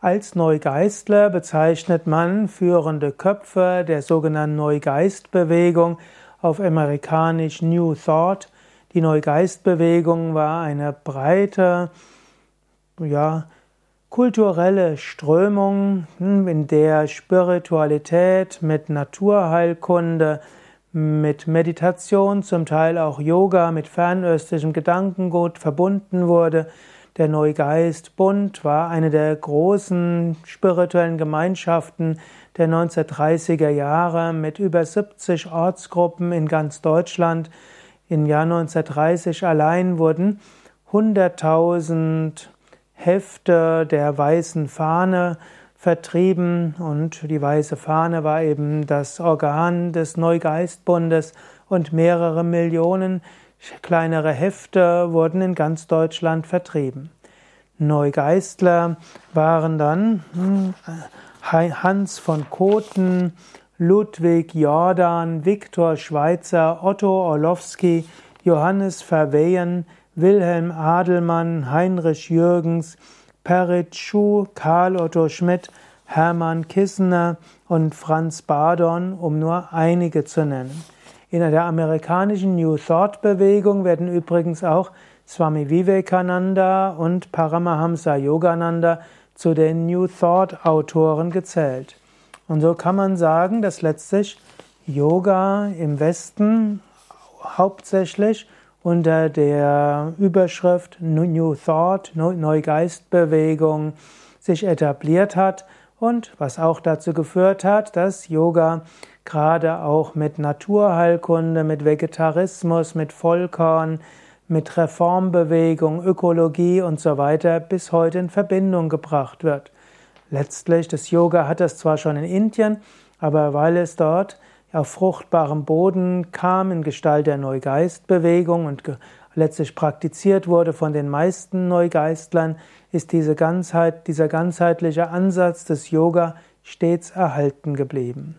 Als Neugeistler bezeichnet man führende Köpfe der sogenannten Neugeistbewegung auf amerikanisch New Thought. Die Neugeistbewegung war eine breite, ja, kulturelle Strömung, hm, in der Spiritualität mit Naturheilkunde, mit Meditation, zum Teil auch Yoga, mit fernöstlichem Gedankengut verbunden wurde. Der Neugeistbund war eine der großen spirituellen Gemeinschaften der 1930er Jahre mit über 70 Ortsgruppen in ganz Deutschland. Im Jahr 1930 allein wurden 100.000 Hefte der weißen Fahne vertrieben und die weiße Fahne war eben das Organ des Neugeistbundes und mehrere Millionen Kleinere Hefte wurden in ganz Deutschland vertrieben. Neugeistler waren dann hm, Hans von Koten, Ludwig Jordan, Viktor Schweitzer, Otto Orlowski, Johannes Verweyen, Wilhelm Adelmann, Heinrich Jürgens, Perit Schuh, Karl Otto Schmidt, Hermann Kissener und Franz Badon, um nur einige zu nennen. In der amerikanischen New Thought Bewegung werden übrigens auch Swami Vivekananda und Paramahamsa Yogananda zu den New Thought Autoren gezählt. Und so kann man sagen, dass letztlich Yoga im Westen hauptsächlich unter der Überschrift New Thought, Neugeistbewegung sich etabliert hat und was auch dazu geführt hat, dass Yoga gerade auch mit Naturheilkunde, mit Vegetarismus, mit Vollkorn, mit Reformbewegung, Ökologie und so weiter bis heute in Verbindung gebracht wird. Letztlich, das Yoga hat das zwar schon in Indien, aber weil es dort auf fruchtbarem Boden kam in Gestalt der Neugeistbewegung und letztlich praktiziert wurde von den meisten Neugeistlern, ist diese Ganzheit, dieser ganzheitliche Ansatz des Yoga stets erhalten geblieben.